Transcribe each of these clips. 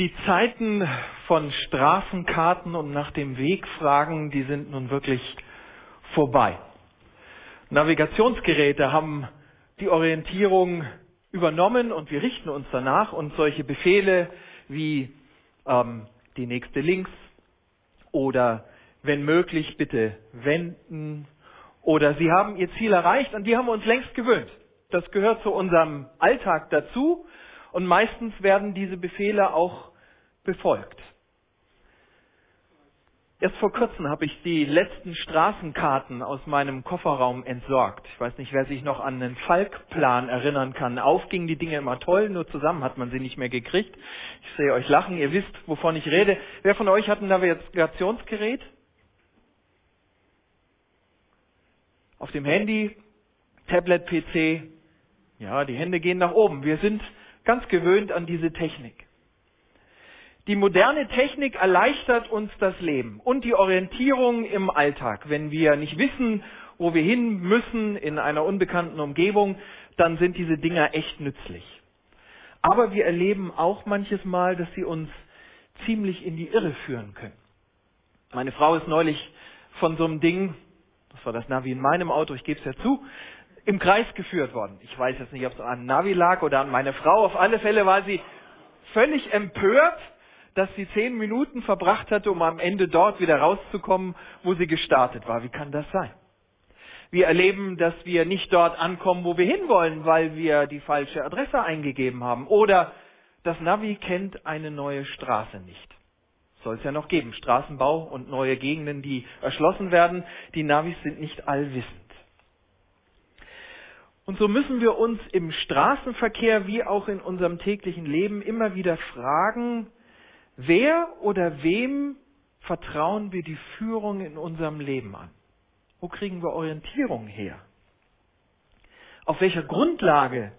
Die Zeiten von Straßenkarten und nach dem Weg fragen, die sind nun wirklich vorbei. Navigationsgeräte haben die Orientierung übernommen und wir richten uns danach und solche Befehle wie ähm, die nächste links oder wenn möglich bitte wenden oder Sie haben Ihr Ziel erreicht und die haben wir uns längst gewöhnt. Das gehört zu unserem Alltag dazu und meistens werden diese Befehle auch befolgt. Erst vor kurzem habe ich die letzten Straßenkarten aus meinem Kofferraum entsorgt. Ich weiß nicht, wer sich noch an den Falkplan erinnern kann. Auf gingen die Dinge immer toll, nur zusammen hat man sie nicht mehr gekriegt. Ich sehe euch lachen, ihr wisst, wovon ich rede. Wer von euch hat ein Navigationsgerät? Auf dem Handy, Tablet, PC. Ja, die Hände gehen nach oben. Wir sind ganz gewöhnt an diese Technik. Die moderne Technik erleichtert uns das Leben und die Orientierung im Alltag. Wenn wir nicht wissen, wo wir hin müssen in einer unbekannten Umgebung, dann sind diese Dinger echt nützlich. Aber wir erleben auch manches Mal, dass sie uns ziemlich in die Irre führen können. Meine Frau ist neulich von so einem Ding, das war das Navi in meinem Auto, ich gebe es ja zu, im Kreis geführt worden. Ich weiß jetzt nicht, ob es an Navi lag oder an meine Frau. Auf alle Fälle war sie völlig empört, dass sie zehn Minuten verbracht hatte, um am Ende dort wieder rauszukommen, wo sie gestartet war. Wie kann das sein? Wir erleben, dass wir nicht dort ankommen, wo wir hinwollen, weil wir die falsche Adresse eingegeben haben. Oder das Navi kennt eine neue Straße nicht. Soll es ja noch geben. Straßenbau und neue Gegenden, die erschlossen werden. Die Navis sind nicht allwissend. Und so müssen wir uns im Straßenverkehr wie auch in unserem täglichen Leben immer wieder fragen, Wer oder wem vertrauen wir die Führung in unserem Leben an? Wo kriegen wir Orientierung her? Auf welcher Grundlage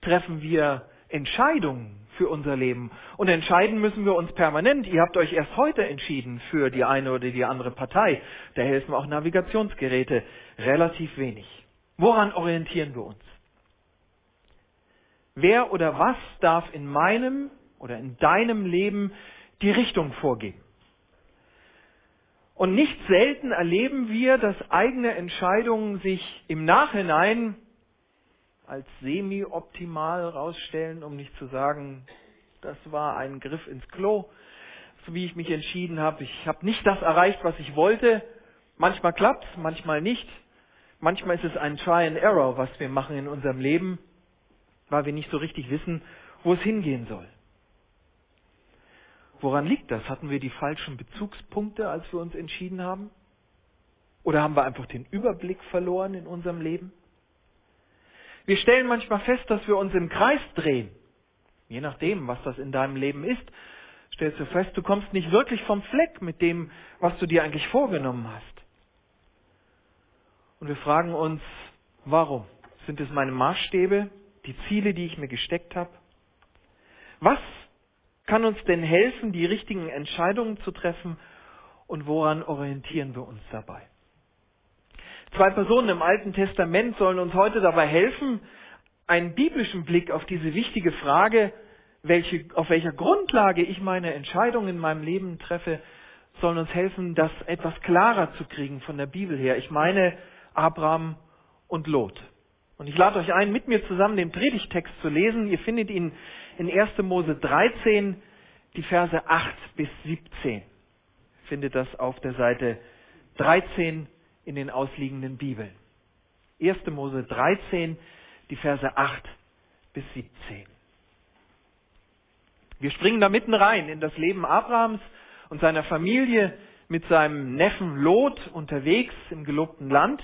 treffen wir Entscheidungen für unser Leben? Und entscheiden müssen wir uns permanent. Ihr habt euch erst heute entschieden für die eine oder die andere Partei. Da helfen auch Navigationsgeräte relativ wenig. Woran orientieren wir uns? Wer oder was darf in meinem oder in deinem Leben die Richtung vorgeben. Und nicht selten erleben wir, dass eigene Entscheidungen sich im Nachhinein als semi-optimal rausstellen, um nicht zu sagen, das war ein Griff ins Klo, so wie ich mich entschieden habe. Ich habe nicht das erreicht, was ich wollte. Manchmal klappt es, manchmal nicht. Manchmal ist es ein Try and Error, was wir machen in unserem Leben, weil wir nicht so richtig wissen, wo es hingehen soll. Woran liegt das? Hatten wir die falschen Bezugspunkte, als wir uns entschieden haben? Oder haben wir einfach den Überblick verloren in unserem Leben? Wir stellen manchmal fest, dass wir uns im Kreis drehen. Je nachdem, was das in deinem Leben ist, stellst du fest, du kommst nicht wirklich vom Fleck mit dem, was du dir eigentlich vorgenommen hast. Und wir fragen uns, warum? Sind es meine Maßstäbe, die Ziele, die ich mir gesteckt habe? Was kann uns denn helfen, die richtigen Entscheidungen zu treffen und woran orientieren wir uns dabei? Zwei Personen im Alten Testament sollen uns heute dabei helfen, einen biblischen Blick auf diese wichtige Frage, welche, auf welcher Grundlage ich meine Entscheidungen in meinem Leben treffe, sollen uns helfen, das etwas klarer zu kriegen von der Bibel her. Ich meine Abraham und Lot. Und ich lade euch ein, mit mir zusammen den Predigtext zu lesen. Ihr findet ihn in 1. Mose 13, die Verse 8 bis 17. Findet das auf der Seite 13 in den ausliegenden Bibeln. 1. Mose 13, die Verse 8 bis 17. Wir springen da mitten rein in das Leben Abrahams und seiner Familie mit seinem Neffen Lot unterwegs im gelobten Land.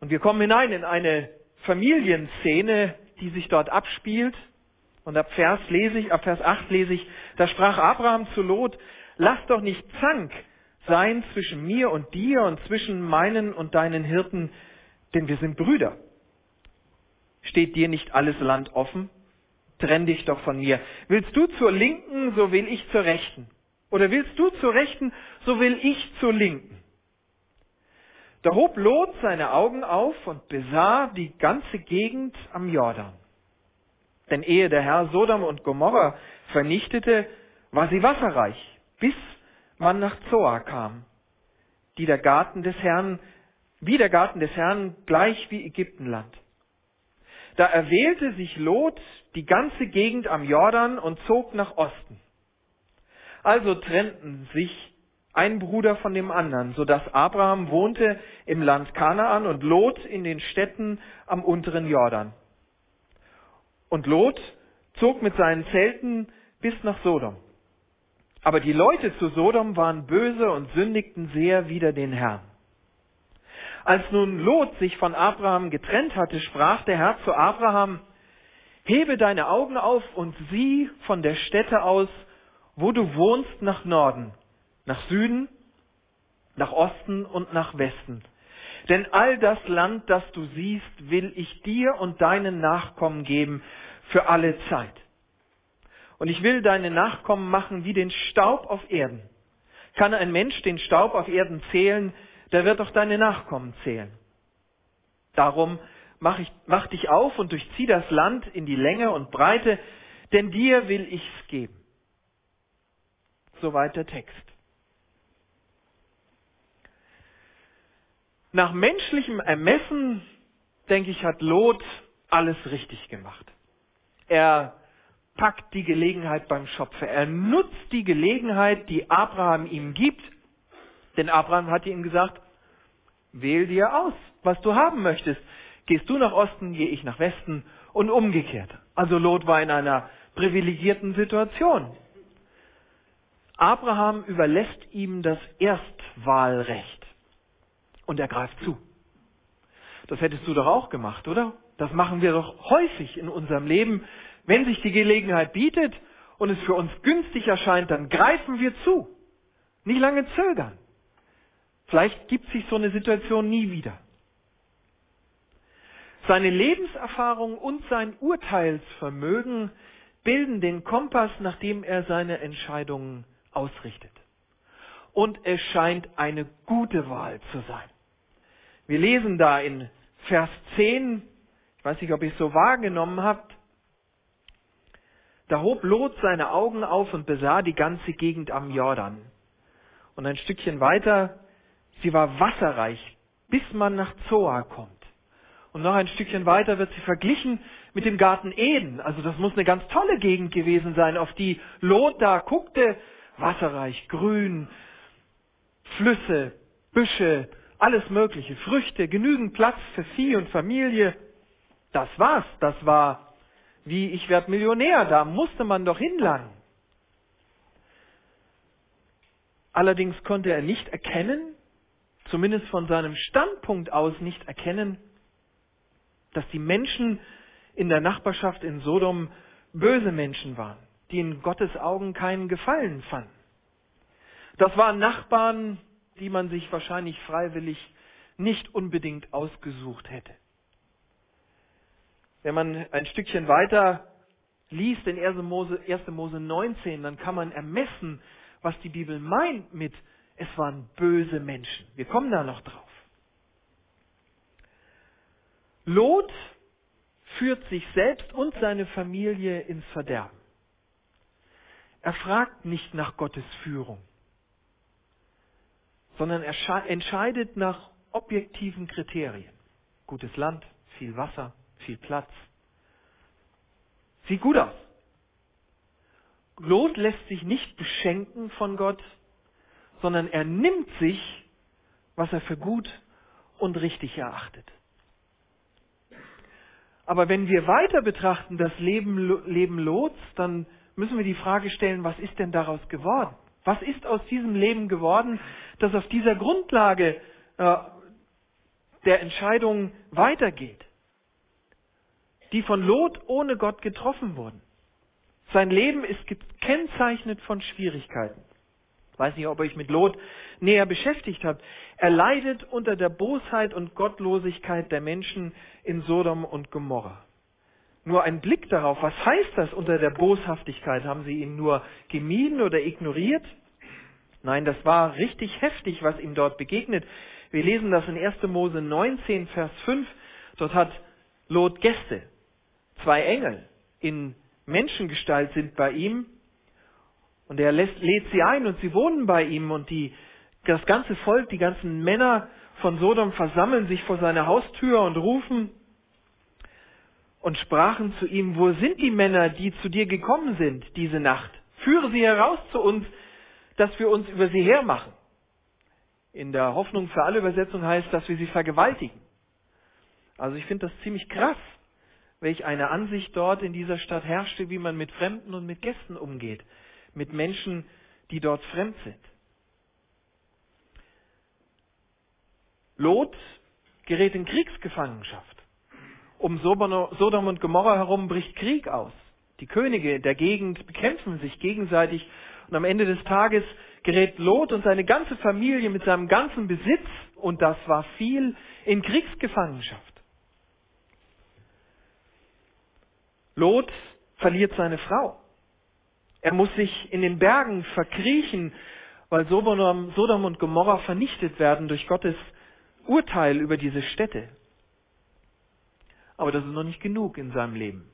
Und wir kommen hinein in eine Familienszene, die sich dort abspielt. Und ab Vers lese ich, ab Vers 8 lese ich, da sprach Abraham zu Lot, lass doch nicht Zank sein zwischen mir und dir und zwischen meinen und deinen Hirten, denn wir sind Brüder. Steht dir nicht alles Land offen? Trenn dich doch von mir. Willst du zur Linken, so will ich zur Rechten. Oder willst du zur Rechten, so will ich zur Linken. Da hob Lot seine Augen auf und besah die ganze Gegend am Jordan. Denn ehe der Herr Sodom und Gomorra vernichtete, war sie wasserreich, bis man nach Zoar kam, die der Garten des Herrn, wie der Garten des Herrn, gleich wie Ägyptenland. Da erwählte sich Lot die ganze Gegend am Jordan und zog nach Osten. Also trennten sich ein Bruder von dem anderen, so dass Abraham wohnte im Land Kanaan und Lot in den Städten am unteren Jordan. Und Lot zog mit seinen Zelten bis nach Sodom. Aber die Leute zu Sodom waren böse und sündigten sehr wider den Herrn. Als nun Lot sich von Abraham getrennt hatte, sprach der Herr zu Abraham, hebe deine Augen auf und sieh von der Stätte aus, wo du wohnst, nach Norden, nach Süden, nach Osten und nach Westen. Denn all das Land, das du siehst, will ich dir und deinen Nachkommen geben für alle Zeit. Und ich will deine Nachkommen machen wie den Staub auf Erden. Kann ein Mensch den Staub auf Erden zählen, der wird auch deine Nachkommen zählen. Darum mach, ich, mach dich auf und durchzieh das Land in die Länge und Breite, denn dir will ich's geben. Soweit der Text. Nach menschlichem Ermessen, denke ich, hat Lot alles richtig gemacht. Er packt die Gelegenheit beim Schopfe. Er nutzt die Gelegenheit, die Abraham ihm gibt. Denn Abraham hat ihm gesagt, wähl dir aus, was du haben möchtest. Gehst du nach Osten, gehe ich nach Westen und umgekehrt. Also Lot war in einer privilegierten Situation. Abraham überlässt ihm das Erstwahlrecht und er greift zu. Das hättest du doch auch gemacht, oder? Das machen wir doch häufig in unserem Leben. Wenn sich die Gelegenheit bietet und es für uns günstig erscheint, dann greifen wir zu. Nicht lange zögern. Vielleicht gibt sich so eine Situation nie wieder. Seine Lebenserfahrung und sein Urteilsvermögen bilden den Kompass, nach dem er seine Entscheidungen ausrichtet. Und es scheint eine gute Wahl zu sein. Wir lesen da in Vers 10, ich weiß nicht, ob ihr es so wahrgenommen habt, da hob Lot seine Augen auf und besah die ganze Gegend am Jordan. Und ein Stückchen weiter, sie war wasserreich, bis man nach Zoar kommt. Und noch ein Stückchen weiter wird sie verglichen mit dem Garten Eden. Also das muss eine ganz tolle Gegend gewesen sein, auf die Lot da guckte. Wasserreich, grün, Flüsse, Büsche, alles Mögliche, Früchte, genügend Platz für Vieh und Familie. Das war's. Das war wie ich werde Millionär. Da musste man doch hinlangen. Allerdings konnte er nicht erkennen, zumindest von seinem Standpunkt aus nicht erkennen, dass die Menschen in der Nachbarschaft in Sodom böse Menschen waren, die in Gottes Augen keinen Gefallen fanden. Das waren Nachbarn, die man sich wahrscheinlich freiwillig nicht unbedingt ausgesucht hätte. Wenn man ein Stückchen weiter liest in 1. Mose, 1. Mose 19, dann kann man ermessen, was die Bibel meint mit, es waren böse Menschen. Wir kommen da noch drauf. Lot führt sich selbst und seine Familie ins Verderben. Er fragt nicht nach Gottes Führung sondern er entscheidet nach objektiven Kriterien. Gutes Land, viel Wasser, viel Platz. Sieht gut aus. Lot lässt sich nicht beschenken von Gott, sondern er nimmt sich, was er für gut und richtig erachtet. Aber wenn wir weiter betrachten das Leben, Leben Lots, dann müssen wir die Frage stellen, was ist denn daraus geworden? Was ist aus diesem Leben geworden, das auf dieser Grundlage äh, der Entscheidung weitergeht? Die von Lot ohne Gott getroffen wurden. Sein Leben ist gekennzeichnet von Schwierigkeiten. Ich weiß nicht, ob ihr euch mit Lot näher beschäftigt habt. Er leidet unter der Bosheit und Gottlosigkeit der Menschen in Sodom und Gomorra nur ein Blick darauf, was heißt das unter der Boshaftigkeit? Haben sie ihn nur gemieden oder ignoriert? Nein, das war richtig heftig, was ihm dort begegnet. Wir lesen das in 1. Mose 19, Vers 5. Dort hat Lot Gäste, zwei Engel, in Menschengestalt sind bei ihm. Und er lässt, lädt sie ein und sie wohnen bei ihm und die, das ganze Volk, die ganzen Männer von Sodom versammeln sich vor seiner Haustür und rufen und sprachen zu ihm, wo sind die Männer, die zu dir gekommen sind diese Nacht? Führe sie heraus zu uns, dass wir uns über sie hermachen. In der Hoffnung für alle Übersetzung heißt, dass wir sie vergewaltigen. Also ich finde das ziemlich krass, welch eine Ansicht dort in dieser Stadt herrschte, wie man mit Fremden und mit Gästen umgeht, mit Menschen, die dort fremd sind. Lot gerät in Kriegsgefangenschaft. Um Sodom und Gomorra herum bricht Krieg aus. Die Könige der Gegend bekämpfen sich gegenseitig und am Ende des Tages gerät Lot und seine ganze Familie mit seinem ganzen Besitz, und das war viel, in Kriegsgefangenschaft. Lot verliert seine Frau. Er muss sich in den Bergen verkriechen, weil Sodom und Gomorra vernichtet werden durch Gottes Urteil über diese Städte. Aber das ist noch nicht genug in seinem Leben.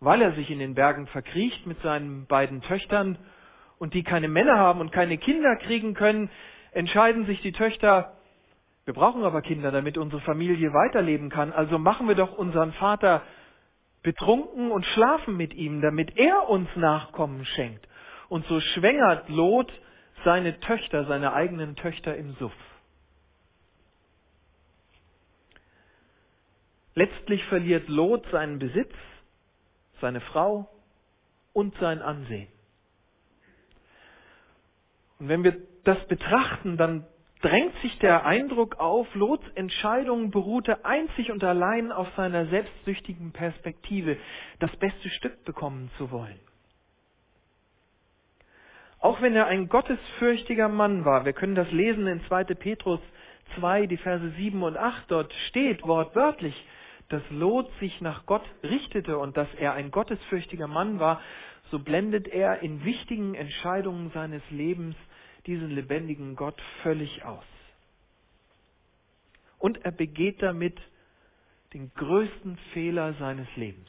Weil er sich in den Bergen verkriecht mit seinen beiden Töchtern und die keine Männer haben und keine Kinder kriegen können, entscheiden sich die Töchter, wir brauchen aber Kinder, damit unsere Familie weiterleben kann, also machen wir doch unseren Vater betrunken und schlafen mit ihm, damit er uns Nachkommen schenkt. Und so schwängert Lot seine Töchter, seine eigenen Töchter im Suff. Letztlich verliert Lot seinen Besitz, seine Frau und sein Ansehen. Und wenn wir das betrachten, dann drängt sich der Eindruck auf, Lots Entscheidung beruhte einzig und allein auf seiner selbstsüchtigen Perspektive, das beste Stück bekommen zu wollen. Auch wenn er ein gottesfürchtiger Mann war, wir können das lesen in 2. Petrus 2, die Verse 7 und 8, dort steht wortwörtlich, dass Lot sich nach Gott richtete und dass er ein gottesfürchtiger Mann war, so blendet er in wichtigen Entscheidungen seines Lebens diesen lebendigen Gott völlig aus. Und er begeht damit den größten Fehler seines Lebens.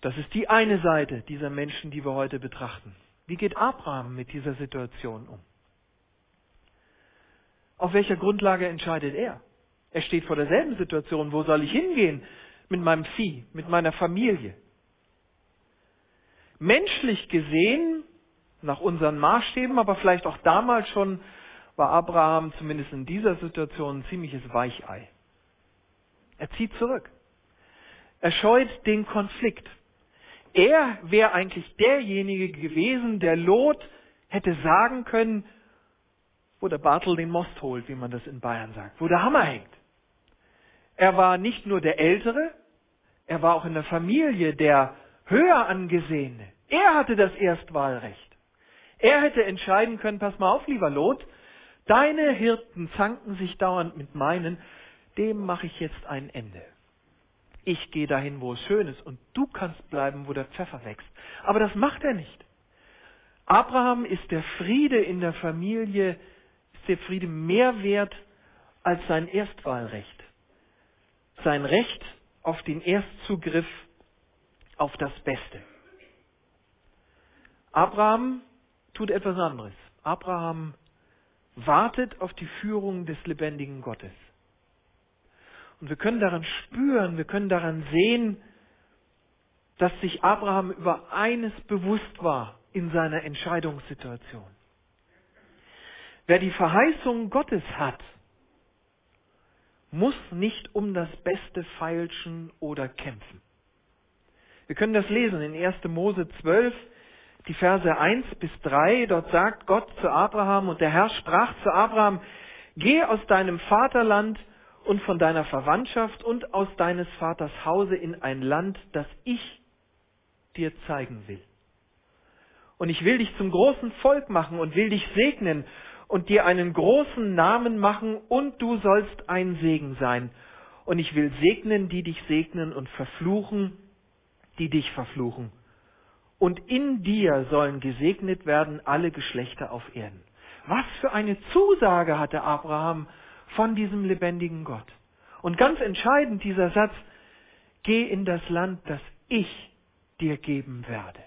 Das ist die eine Seite dieser Menschen, die wir heute betrachten. Wie geht Abraham mit dieser Situation um? Auf welcher Grundlage entscheidet er? Er steht vor derselben Situation. Wo soll ich hingehen mit meinem Vieh, mit meiner Familie? Menschlich gesehen nach unseren Maßstäben, aber vielleicht auch damals schon war Abraham zumindest in dieser Situation ein ziemliches Weichei. Er zieht zurück. Er scheut den Konflikt. Er wäre eigentlich derjenige gewesen, der Lot hätte sagen können, wo der Bartel den Most holt, wie man das in Bayern sagt, wo der Hammer hängt. Er war nicht nur der Ältere, er war auch in der Familie der höher angesehene. Er hatte das Erstwahlrecht. Er hätte entscheiden können, pass mal auf, lieber Lot, deine Hirten zanken sich dauernd mit meinen, dem mache ich jetzt ein Ende. Ich gehe dahin, wo es schön ist, und du kannst bleiben, wo der Pfeffer wächst. Aber das macht er nicht. Abraham ist der Friede in der Familie, ist der Friede mehr wert als sein Erstwahlrecht. Sein Recht auf den Erstzugriff auf das Beste. Abraham tut etwas anderes. Abraham wartet auf die Führung des lebendigen Gottes. Und wir können daran spüren, wir können daran sehen, dass sich Abraham über eines bewusst war in seiner Entscheidungssituation. Wer die Verheißung Gottes hat, muss nicht um das Beste feilschen oder kämpfen. Wir können das lesen in 1. Mose 12, die Verse 1 bis 3, dort sagt Gott zu Abraham und der Herr sprach zu Abraham, geh aus deinem Vaterland und von deiner Verwandtschaft und aus deines Vaters Hause in ein Land, das ich dir zeigen will. Und ich will dich zum großen Volk machen und will dich segnen und dir einen großen Namen machen und du sollst ein Segen sein. Und ich will segnen, die dich segnen und verfluchen, die dich verfluchen und in dir sollen gesegnet werden alle Geschlechter auf Erden. Was für eine Zusage hatte Abraham von diesem lebendigen Gott. Und ganz entscheidend dieser Satz, geh in das Land, das ich dir geben werde.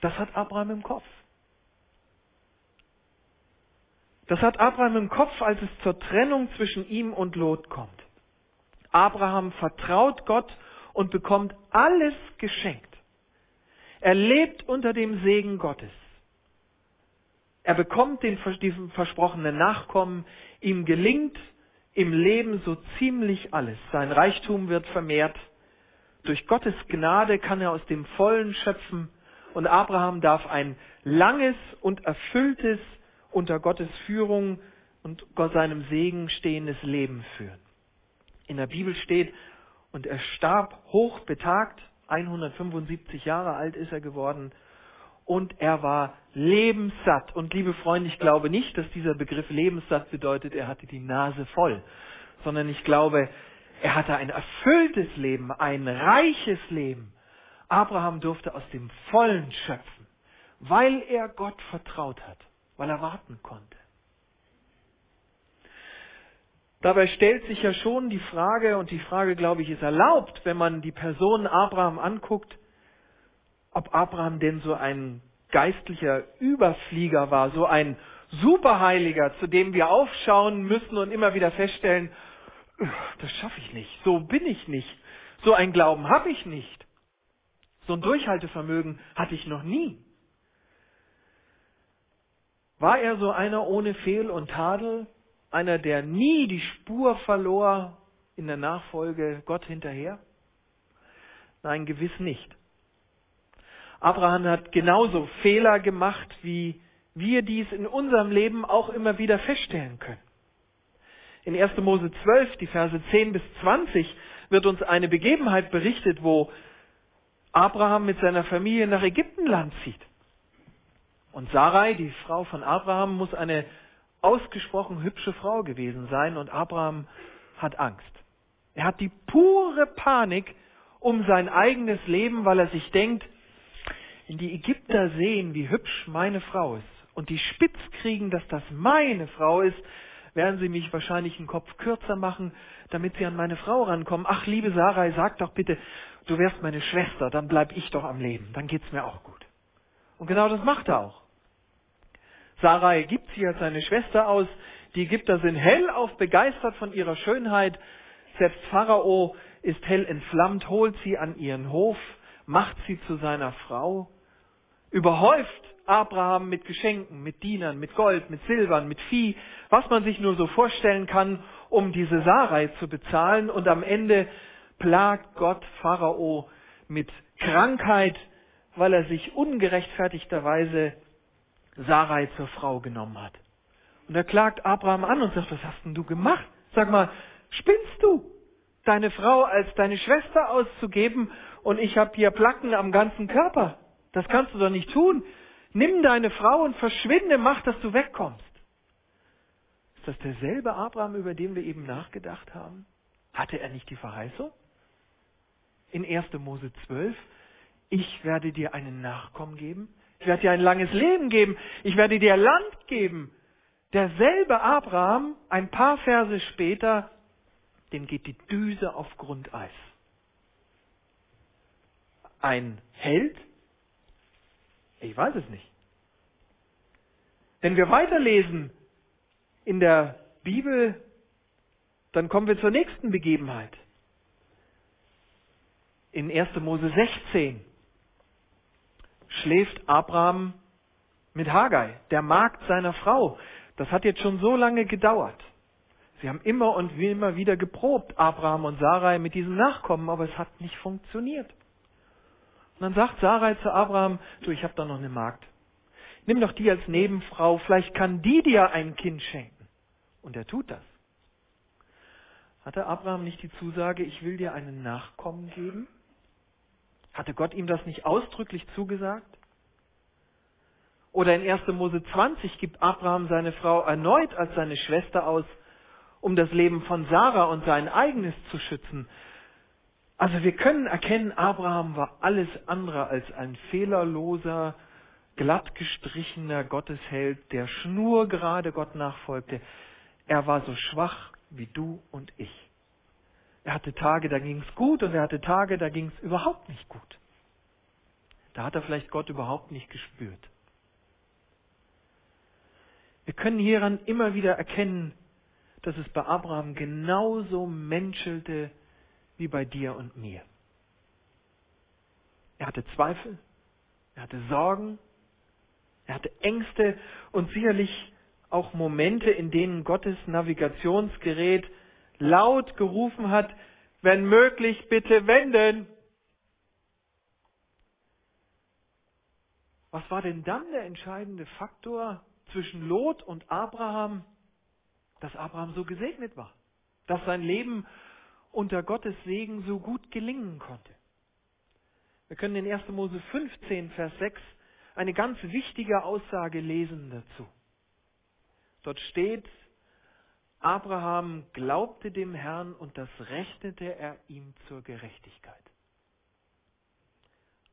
Das hat Abraham im Kopf. Das hat Abraham im Kopf, als es zur Trennung zwischen ihm und Lot kommt. Abraham vertraut Gott und bekommt alles geschenkt. Er lebt unter dem Segen Gottes. Er bekommt den, diesen versprochenen Nachkommen. Ihm gelingt im Leben so ziemlich alles. Sein Reichtum wird vermehrt. Durch Gottes Gnade kann er aus dem Vollen schöpfen und Abraham darf ein langes und erfülltes unter Gottes Führung und Gott seinem Segen stehendes Leben führen. In der Bibel steht, und er starb hoch betagt, 175 Jahre alt ist er geworden, und er war lebenssatt. Und liebe Freunde, ich glaube nicht, dass dieser Begriff lebenssatt bedeutet, er hatte die Nase voll, sondern ich glaube, er hatte ein erfülltes Leben, ein reiches Leben. Abraham durfte aus dem Vollen schöpfen, weil er Gott vertraut hat, weil er warten konnte. Dabei stellt sich ja schon die Frage, und die Frage, glaube ich, ist erlaubt, wenn man die Person Abraham anguckt, ob Abraham denn so ein geistlicher Überflieger war, so ein Superheiliger, zu dem wir aufschauen müssen und immer wieder feststellen, das schaffe ich nicht, so bin ich nicht, so ein Glauben habe ich nicht, so ein Durchhaltevermögen hatte ich noch nie. War er so einer ohne Fehl und Tadel, einer, der nie die Spur verlor in der Nachfolge Gott hinterher? Nein, gewiss nicht. Abraham hat genauso Fehler gemacht, wie wir dies in unserem Leben auch immer wieder feststellen können. In 1. Mose 12, die Verse 10 bis 20, wird uns eine Begebenheit berichtet, wo Abraham mit seiner Familie nach Ägyptenland zieht. Und Sarai, die Frau von Abraham, muss eine ausgesprochen hübsche Frau gewesen sein und Abraham hat Angst. Er hat die pure Panik um sein eigenes Leben, weil er sich denkt, wenn die Ägypter sehen, wie hübsch meine Frau ist und die spitz kriegen, dass das meine Frau ist, werden sie mich wahrscheinlich einen Kopf kürzer machen, damit sie an meine Frau rankommen. Ach, liebe Sarai, sag doch bitte, du wärst meine Schwester, dann bleib ich doch am Leben, dann geht's mir auch gut. Und genau das macht er auch. Sarai gibt sie als seine Schwester aus. Die Ägypter sind hellauf begeistert von ihrer Schönheit. Selbst Pharao ist hell entflammt, holt sie an ihren Hof, macht sie zu seiner Frau, überhäuft Abraham mit Geschenken, mit Dienern, mit Gold, mit Silbern, mit Vieh, was man sich nur so vorstellen kann, um diese Sarai zu bezahlen. Und am Ende plagt Gott Pharao mit Krankheit, weil er sich ungerechtfertigterweise Sarai zur Frau genommen hat. Und er klagt Abraham an und sagt, was hast denn du gemacht? Sag mal, spinnst du? Deine Frau als deine Schwester auszugeben und ich habe hier Placken am ganzen Körper. Das kannst du doch nicht tun. Nimm deine Frau und verschwinde, mach, dass du wegkommst. Ist das derselbe Abraham, über den wir eben nachgedacht haben? Hatte er nicht die Verheißung? In 1. Mose 12, ich werde dir einen Nachkommen geben, ich werde dir ein langes Leben geben. Ich werde dir Land geben. Derselbe Abraham, ein paar Verse später, dem geht die Düse auf Grundeis. Ein Held? Ich weiß es nicht. Wenn wir weiterlesen in der Bibel, dann kommen wir zur nächsten Begebenheit. In 1. Mose 16 schläft Abraham mit Hagai, der Magd seiner Frau. Das hat jetzt schon so lange gedauert. Sie haben immer und immer wieder geprobt, Abraham und Sarai mit diesem Nachkommen, aber es hat nicht funktioniert. Und dann sagt Sarai zu Abraham, du, ich habe da noch eine Magd. Nimm doch die als Nebenfrau, vielleicht kann die dir ein Kind schenken. Und er tut das. Hatte Abraham nicht die Zusage, ich will dir einen Nachkommen geben? Hatte Gott ihm das nicht ausdrücklich zugesagt? Oder in 1. Mose 20 gibt Abraham seine Frau erneut als seine Schwester aus, um das Leben von Sarah und sein eigenes zu schützen. Also wir können erkennen, Abraham war alles andere als ein fehlerloser, glatt gestrichener Gottesheld, der schnurgerade Gott nachfolgte. Er war so schwach wie du und ich. Er hatte Tage, da ging es gut und er hatte Tage, da ging es überhaupt nicht gut. Da hat er vielleicht Gott überhaupt nicht gespürt. Wir können hieran immer wieder erkennen, dass es bei Abraham genauso menschelte wie bei dir und mir. Er hatte Zweifel, er hatte Sorgen, er hatte Ängste und sicherlich auch Momente, in denen Gottes Navigationsgerät laut gerufen hat, wenn möglich, bitte wenden. Was war denn dann der entscheidende Faktor zwischen Lot und Abraham, dass Abraham so gesegnet war, dass sein Leben unter Gottes Segen so gut gelingen konnte? Wir können in 1. Mose 15, Vers 6 eine ganz wichtige Aussage lesen dazu. Dort steht, Abraham glaubte dem Herrn und das rechnete er ihm zur Gerechtigkeit.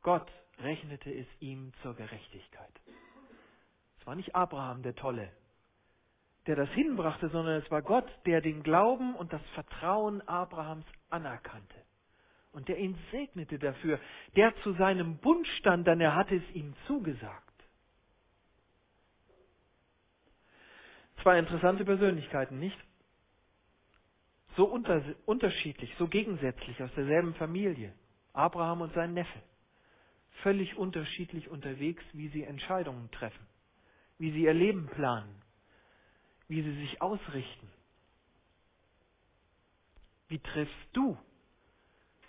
Gott rechnete es ihm zur Gerechtigkeit. Es war nicht Abraham der Tolle, der das hinbrachte, sondern es war Gott, der den Glauben und das Vertrauen Abrahams anerkannte und der ihn segnete dafür, der zu seinem Bund stand, denn er hatte es ihm zugesagt. Zwei interessante Persönlichkeiten, nicht? So unter, unterschiedlich, so gegensätzlich aus derselben Familie. Abraham und sein Neffe. Völlig unterschiedlich unterwegs, wie sie Entscheidungen treffen, wie sie ihr Leben planen, wie sie sich ausrichten. Wie triffst du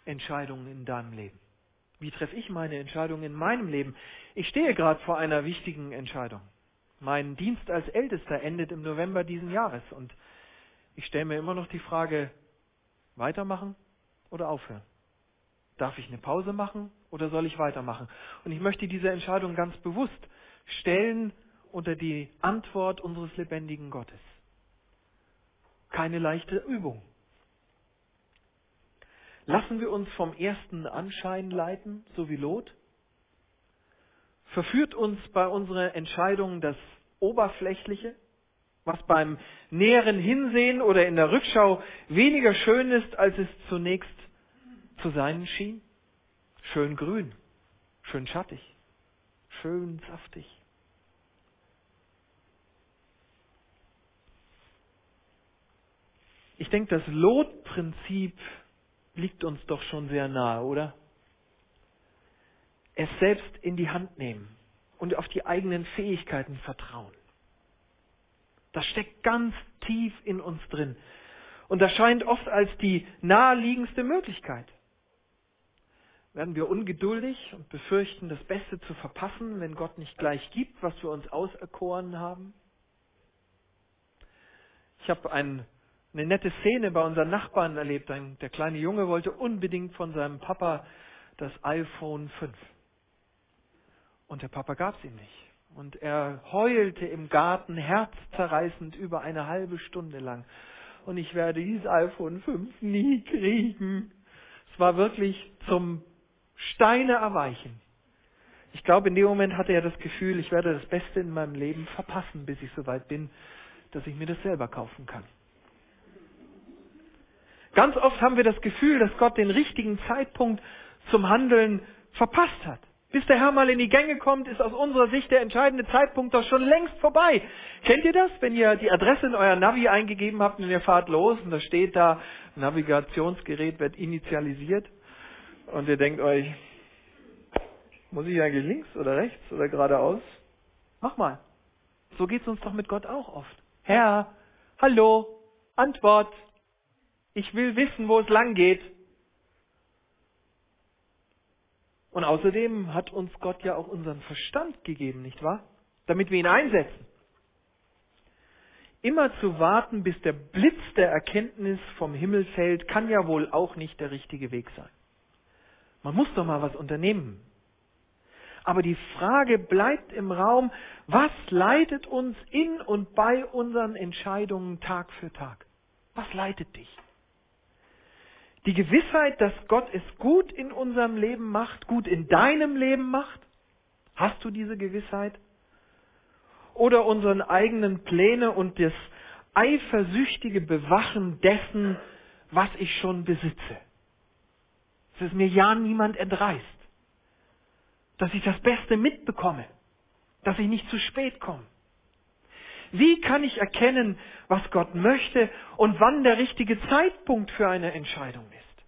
Entscheidungen in deinem Leben? Wie treffe ich meine Entscheidungen in meinem Leben? Ich stehe gerade vor einer wichtigen Entscheidung. Mein Dienst als Ältester endet im November diesen Jahres und ich stelle mir immer noch die Frage, weitermachen oder aufhören? Darf ich eine Pause machen oder soll ich weitermachen? Und ich möchte diese Entscheidung ganz bewusst stellen unter die Antwort unseres lebendigen Gottes. Keine leichte Übung. Lassen wir uns vom ersten Anschein leiten, so wie Lot? Verführt uns bei unserer Entscheidung das Oberflächliche, was beim näheren Hinsehen oder in der Rückschau weniger schön ist, als es zunächst zu sein schien? Schön grün, schön schattig, schön saftig. Ich denke, das Lotprinzip liegt uns doch schon sehr nahe, oder? Es selbst in die Hand nehmen und auf die eigenen Fähigkeiten vertrauen. Das steckt ganz tief in uns drin. Und das scheint oft als die naheliegendste Möglichkeit. Werden wir ungeduldig und befürchten, das Beste zu verpassen, wenn Gott nicht gleich gibt, was wir uns auserkoren haben? Ich habe ein eine nette Szene bei unseren Nachbarn erlebt. Ein, der kleine Junge wollte unbedingt von seinem Papa das iPhone 5. Und der Papa gab es ihm nicht. Und er heulte im Garten herzzerreißend über eine halbe Stunde lang. Und ich werde dieses iPhone 5 nie kriegen. Es war wirklich zum Steine erweichen. Ich glaube, in dem Moment hatte er das Gefühl, ich werde das Beste in meinem Leben verpassen, bis ich soweit bin, dass ich mir das selber kaufen kann. Ganz oft haben wir das Gefühl, dass Gott den richtigen Zeitpunkt zum Handeln verpasst hat. Bis der Herr mal in die Gänge kommt, ist aus unserer Sicht der entscheidende Zeitpunkt doch schon längst vorbei. Kennt ihr das, wenn ihr die Adresse in euer Navi eingegeben habt und ihr fahrt los und da steht da, Navigationsgerät wird initialisiert und ihr denkt euch, muss ich eigentlich links oder rechts oder geradeaus? Mach mal. So geht's uns doch mit Gott auch oft. Herr, hallo, Antwort, ich will wissen, wo es lang geht. Und außerdem hat uns Gott ja auch unseren Verstand gegeben, nicht wahr? Damit wir ihn einsetzen. Immer zu warten, bis der Blitz der Erkenntnis vom Himmel fällt, kann ja wohl auch nicht der richtige Weg sein. Man muss doch mal was unternehmen. Aber die Frage bleibt im Raum, was leitet uns in und bei unseren Entscheidungen Tag für Tag? Was leitet dich? Die Gewissheit, dass Gott es gut in unserem Leben macht, gut in deinem Leben macht? Hast du diese Gewissheit? Oder unseren eigenen Pläne und das eifersüchtige Bewachen dessen, was ich schon besitze. Dass es mir ja niemand entreißt. Dass ich das Beste mitbekomme. Dass ich nicht zu spät komme. Wie kann ich erkennen, was Gott möchte und wann der richtige Zeitpunkt für eine Entscheidung ist?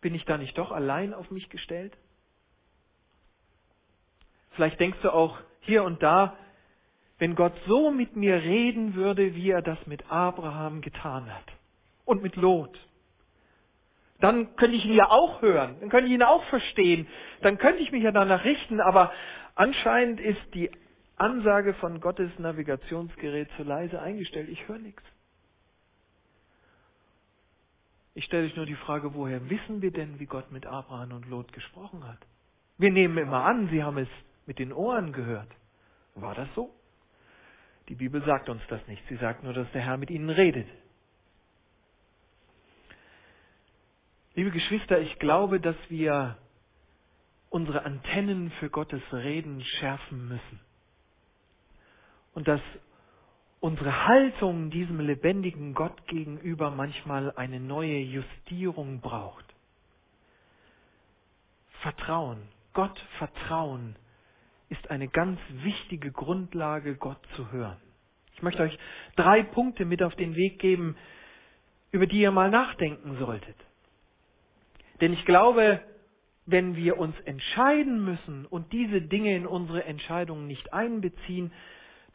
Bin ich da nicht doch allein auf mich gestellt? Vielleicht denkst du auch hier und da, wenn Gott so mit mir reden würde, wie er das mit Abraham getan hat und mit Lot. Dann könnte ich ihn ja auch hören, dann könnte ich ihn auch verstehen, dann könnte ich mich ja danach richten, aber anscheinend ist die Ansage von Gottes Navigationsgerät zu leise eingestellt, ich höre nichts. Ich stelle euch nur die Frage, woher wissen wir denn, wie Gott mit Abraham und Lot gesprochen hat? Wir nehmen immer an, sie haben es mit den Ohren gehört. War das so? Die Bibel sagt uns das nicht. Sie sagt nur, dass der Herr mit ihnen redet. Liebe Geschwister, ich glaube, dass wir unsere Antennen für Gottes Reden schärfen müssen. Und dass unsere Haltung diesem lebendigen Gott gegenüber manchmal eine neue Justierung braucht. Vertrauen, Gott vertrauen ist eine ganz wichtige Grundlage, Gott zu hören. Ich möchte euch drei Punkte mit auf den Weg geben, über die ihr mal nachdenken solltet. Denn ich glaube, wenn wir uns entscheiden müssen und diese Dinge in unsere Entscheidungen nicht einbeziehen,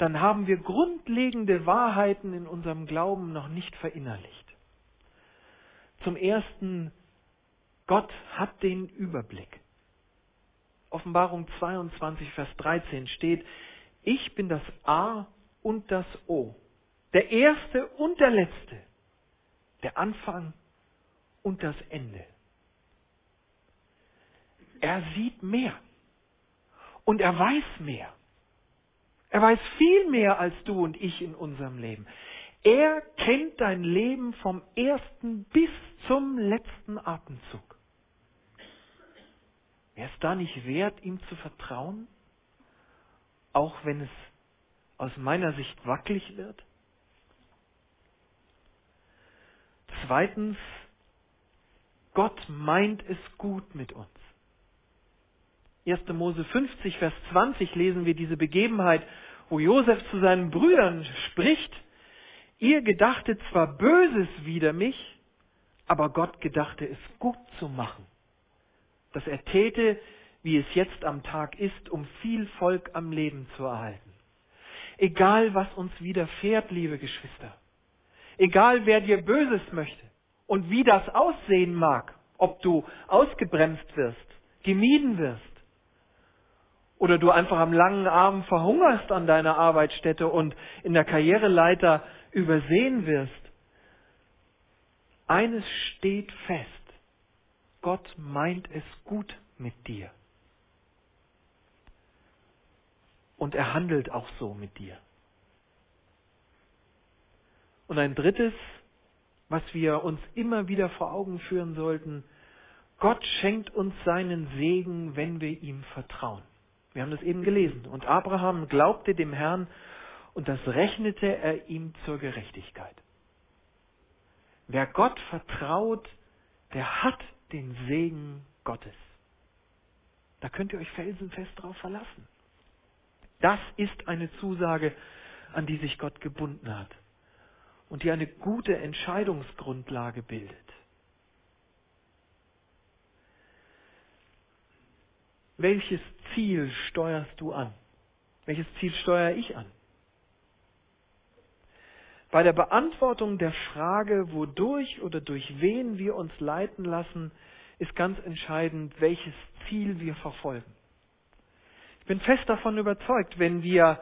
dann haben wir grundlegende Wahrheiten in unserem Glauben noch nicht verinnerlicht. Zum Ersten, Gott hat den Überblick. Offenbarung 22, Vers 13 steht, ich bin das A und das O, der Erste und der Letzte, der Anfang und das Ende. Er sieht mehr und er weiß mehr. Er weiß viel mehr als du und ich in unserem Leben. Er kennt dein Leben vom ersten bis zum letzten Atemzug. Wäre es da nicht wert, ihm zu vertrauen? Auch wenn es aus meiner Sicht wackelig wird? Zweitens, Gott meint es gut mit uns. 1. Mose 50, Vers 20 lesen wir diese Begebenheit, wo Josef zu seinen Brüdern spricht, ihr gedachtet zwar Böses wider mich, aber Gott gedachte es gut zu machen, dass er täte, wie es jetzt am Tag ist, um viel Volk am Leben zu erhalten. Egal, was uns widerfährt, liebe Geschwister, egal, wer dir Böses möchte und wie das aussehen mag, ob du ausgebremst wirst, gemieden wirst, oder du einfach am langen Arm verhungerst an deiner Arbeitsstätte und in der Karriereleiter übersehen wirst. Eines steht fest. Gott meint es gut mit dir. Und er handelt auch so mit dir. Und ein drittes, was wir uns immer wieder vor Augen führen sollten, Gott schenkt uns seinen Segen, wenn wir ihm vertrauen. Wir haben das eben gelesen. Und Abraham glaubte dem Herrn und das rechnete er ihm zur Gerechtigkeit. Wer Gott vertraut, der hat den Segen Gottes. Da könnt ihr euch felsenfest drauf verlassen. Das ist eine Zusage, an die sich Gott gebunden hat und die eine gute Entscheidungsgrundlage bildet. Welches Ziel steuerst du an? Welches Ziel steuere ich an? Bei der Beantwortung der Frage, wodurch oder durch wen wir uns leiten lassen, ist ganz entscheidend, welches Ziel wir verfolgen. Ich bin fest davon überzeugt, wenn wir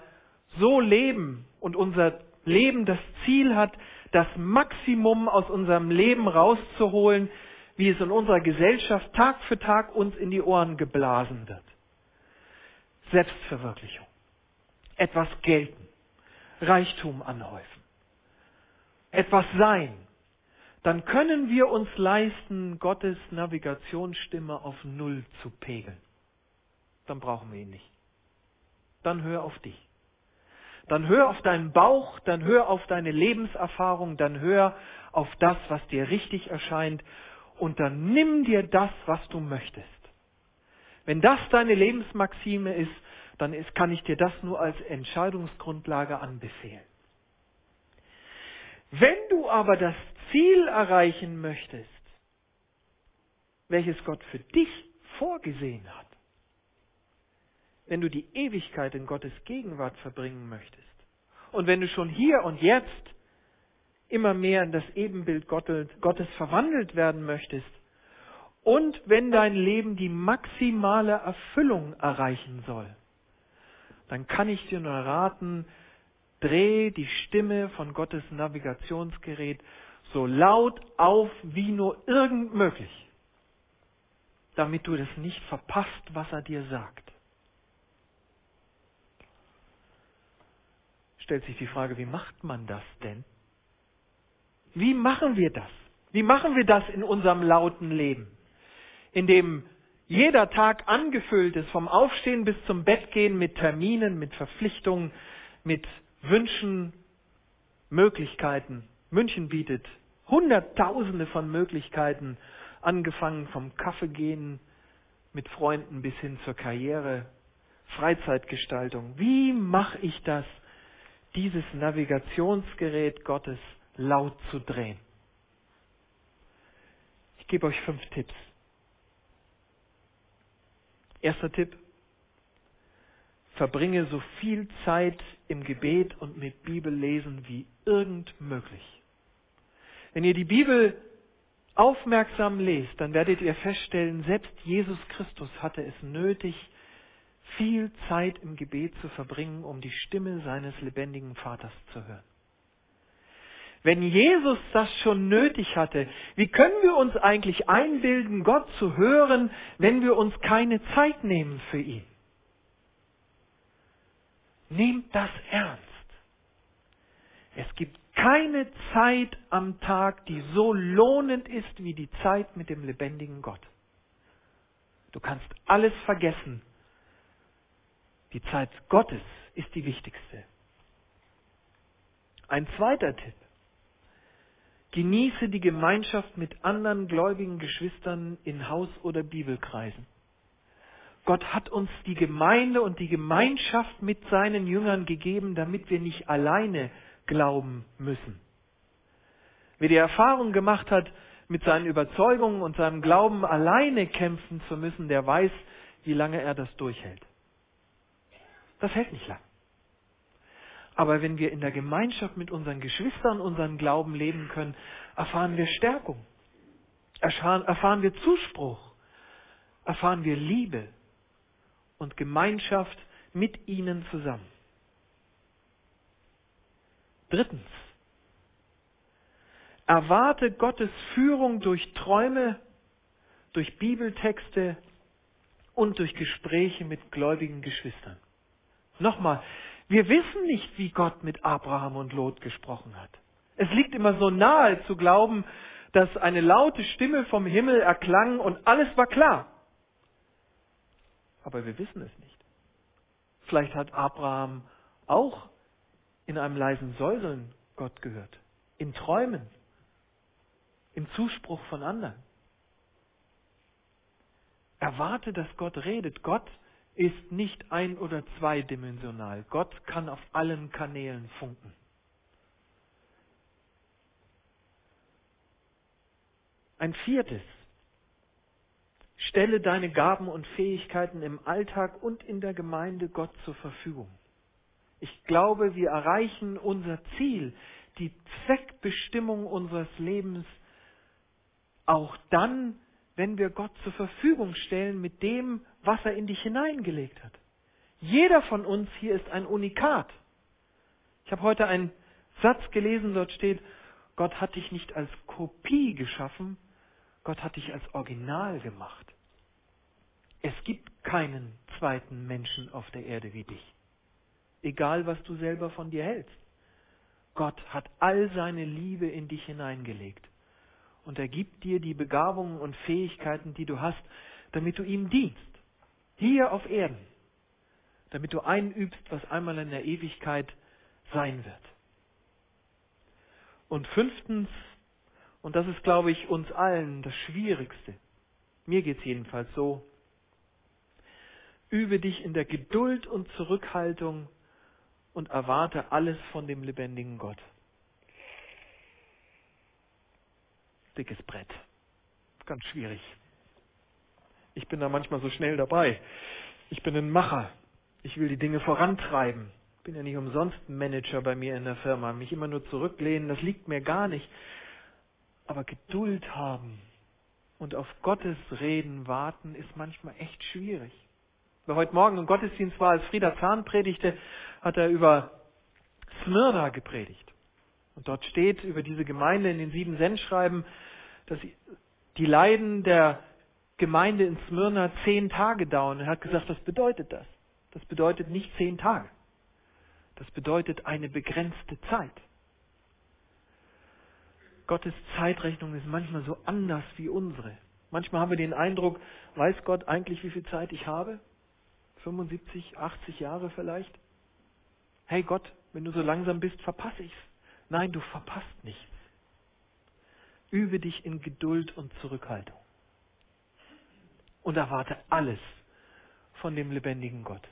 so leben und unser Leben das Ziel hat, das Maximum aus unserem Leben rauszuholen, wie es in unserer Gesellschaft Tag für Tag uns in die Ohren geblasen wird. Selbstverwirklichung, etwas gelten, Reichtum anhäufen, etwas sein, dann können wir uns leisten, Gottes Navigationsstimme auf Null zu pegeln. Dann brauchen wir ihn nicht. Dann hör auf dich. Dann hör auf deinen Bauch, dann hör auf deine Lebenserfahrung, dann hör auf das, was dir richtig erscheint und dann nimm dir das, was du möchtest. Wenn das deine Lebensmaxime ist, dann ist, kann ich dir das nur als Entscheidungsgrundlage anbefehlen. Wenn du aber das Ziel erreichen möchtest, welches Gott für dich vorgesehen hat, wenn du die Ewigkeit in Gottes Gegenwart verbringen möchtest und wenn du schon hier und jetzt immer mehr in das Ebenbild Gottes verwandelt werden möchtest und wenn dein Leben die maximale Erfüllung erreichen soll, dann kann ich dir nur raten, dreh die Stimme von Gottes Navigationsgerät so laut auf wie nur irgend möglich, damit du das nicht verpasst, was er dir sagt. Stellt sich die Frage, wie macht man das denn? Wie machen wir das? Wie machen wir das in unserem lauten Leben? In dem jeder Tag angefüllt ist, vom Aufstehen bis zum Bettgehen mit Terminen, mit Verpflichtungen, mit Wünschen, Möglichkeiten. München bietet Hunderttausende von Möglichkeiten, angefangen vom Kaffeegehen mit Freunden bis hin zur Karriere, Freizeitgestaltung. Wie mache ich das, dieses Navigationsgerät Gottes laut zu drehen? Ich gebe euch fünf Tipps. Erster Tipp. Verbringe so viel Zeit im Gebet und mit Bibellesen wie irgend möglich. Wenn ihr die Bibel aufmerksam lest, dann werdet ihr feststellen, selbst Jesus Christus hatte es nötig, viel Zeit im Gebet zu verbringen, um die Stimme seines lebendigen Vaters zu hören. Wenn Jesus das schon nötig hatte, wie können wir uns eigentlich einbilden, Gott zu hören, wenn wir uns keine Zeit nehmen für ihn? Nehmt das ernst. Es gibt keine Zeit am Tag, die so lohnend ist wie die Zeit mit dem lebendigen Gott. Du kannst alles vergessen. Die Zeit Gottes ist die wichtigste. Ein zweiter Tipp. Genieße die Gemeinschaft mit anderen gläubigen Geschwistern in Haus- oder Bibelkreisen. Gott hat uns die Gemeinde und die Gemeinschaft mit seinen Jüngern gegeben, damit wir nicht alleine glauben müssen. Wer die Erfahrung gemacht hat, mit seinen Überzeugungen und seinem Glauben alleine kämpfen zu müssen, der weiß, wie lange er das durchhält. Das hält nicht lang. Aber wenn wir in der Gemeinschaft mit unseren Geschwistern unseren Glauben leben können, erfahren wir Stärkung, erfahren wir Zuspruch, erfahren wir Liebe und Gemeinschaft mit ihnen zusammen. Drittens. Erwarte Gottes Führung durch Träume, durch Bibeltexte und durch Gespräche mit gläubigen Geschwistern. Nochmal, wir wissen nicht, wie Gott mit Abraham und Lot gesprochen hat. Es liegt immer so nahe zu glauben, dass eine laute Stimme vom Himmel erklang und alles war klar. Aber wir wissen es nicht. Vielleicht hat Abraham auch in einem leisen Säuseln Gott gehört, in Träumen, im Zuspruch von anderen. Erwarte, dass Gott redet. Gott ist nicht ein- oder zweidimensional. Gott kann auf allen Kanälen funken. Ein viertes. Stelle deine Gaben und Fähigkeiten im Alltag und in der Gemeinde Gott zur Verfügung. Ich glaube, wir erreichen unser Ziel, die Zweckbestimmung unseres Lebens, auch dann, wenn wir Gott zur Verfügung stellen mit dem, was er in dich hineingelegt hat. Jeder von uns hier ist ein Unikat. Ich habe heute einen Satz gelesen, dort steht, Gott hat dich nicht als Kopie geschaffen, Gott hat dich als Original gemacht. Es gibt keinen zweiten Menschen auf der Erde wie dich. Egal, was du selber von dir hältst. Gott hat all seine Liebe in dich hineingelegt. Und er gibt dir die Begabungen und Fähigkeiten, die du hast, damit du ihm dienst hier auf Erden, damit du einübst, was einmal in der Ewigkeit sein wird. Und fünftens, und das ist, glaube ich, uns allen das Schwierigste, mir geht es jedenfalls so, übe dich in der Geduld und Zurückhaltung und erwarte alles von dem lebendigen Gott. Dickes Brett. Ganz schwierig. Ich bin da manchmal so schnell dabei. Ich bin ein Macher. Ich will die Dinge vorantreiben. Ich bin ja nicht umsonst Manager bei mir in der Firma. Mich immer nur zurücklehnen, das liegt mir gar nicht. Aber Geduld haben und auf Gottes Reden warten ist manchmal echt schwierig. Wer heute Morgen im Gottesdienst war, als Frieder Zahn predigte, hat er über Smyrna gepredigt. Und dort steht über diese Gemeinde in den sieben Sendschreiben, dass die Leiden der Gemeinde in Smyrna zehn Tage dauern. Er hat gesagt, was bedeutet das? Das bedeutet nicht zehn Tage. Das bedeutet eine begrenzte Zeit. Gottes Zeitrechnung ist manchmal so anders wie unsere. Manchmal haben wir den Eindruck, weiß Gott eigentlich, wie viel Zeit ich habe? 75, 80 Jahre vielleicht? Hey Gott, wenn du so langsam bist, verpasse ich's. Nein, du verpasst nichts. Übe dich in Geduld und Zurückhaltung. Und erwarte alles von dem lebendigen Gott.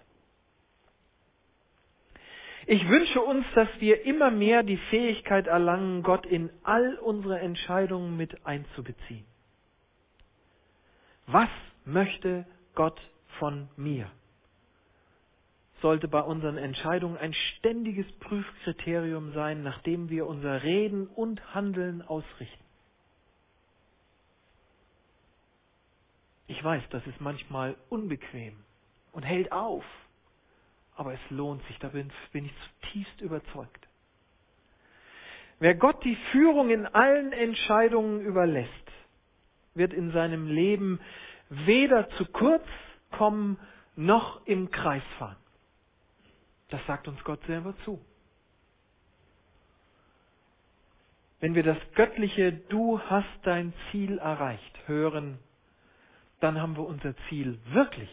Ich wünsche uns, dass wir immer mehr die Fähigkeit erlangen, Gott in all unsere Entscheidungen mit einzubeziehen. Was möchte Gott von mir? Sollte bei unseren Entscheidungen ein ständiges Prüfkriterium sein, nach dem wir unser Reden und Handeln ausrichten. Weiß, das ist manchmal unbequem und hält auf. Aber es lohnt sich, da bin, bin ich zutiefst überzeugt. Wer Gott die Führung in allen Entscheidungen überlässt, wird in seinem Leben weder zu kurz kommen noch im Kreis fahren. Das sagt uns Gott selber zu. Wenn wir das göttliche Du hast dein Ziel erreicht hören, dann haben wir unser Ziel wirklich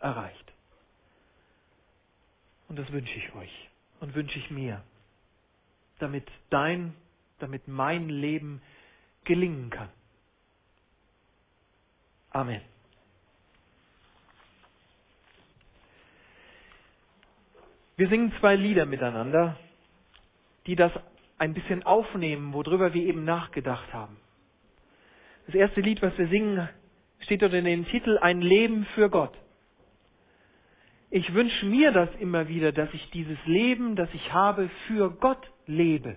erreicht. Und das wünsche ich euch und wünsche ich mir, damit dein, damit mein Leben gelingen kann. Amen. Wir singen zwei Lieder miteinander, die das ein bisschen aufnehmen, worüber wir eben nachgedacht haben. Das erste Lied, was wir singen, steht unter dem Titel Ein Leben für Gott. Ich wünsche mir das immer wieder, dass ich dieses Leben, das ich habe, für Gott lebe.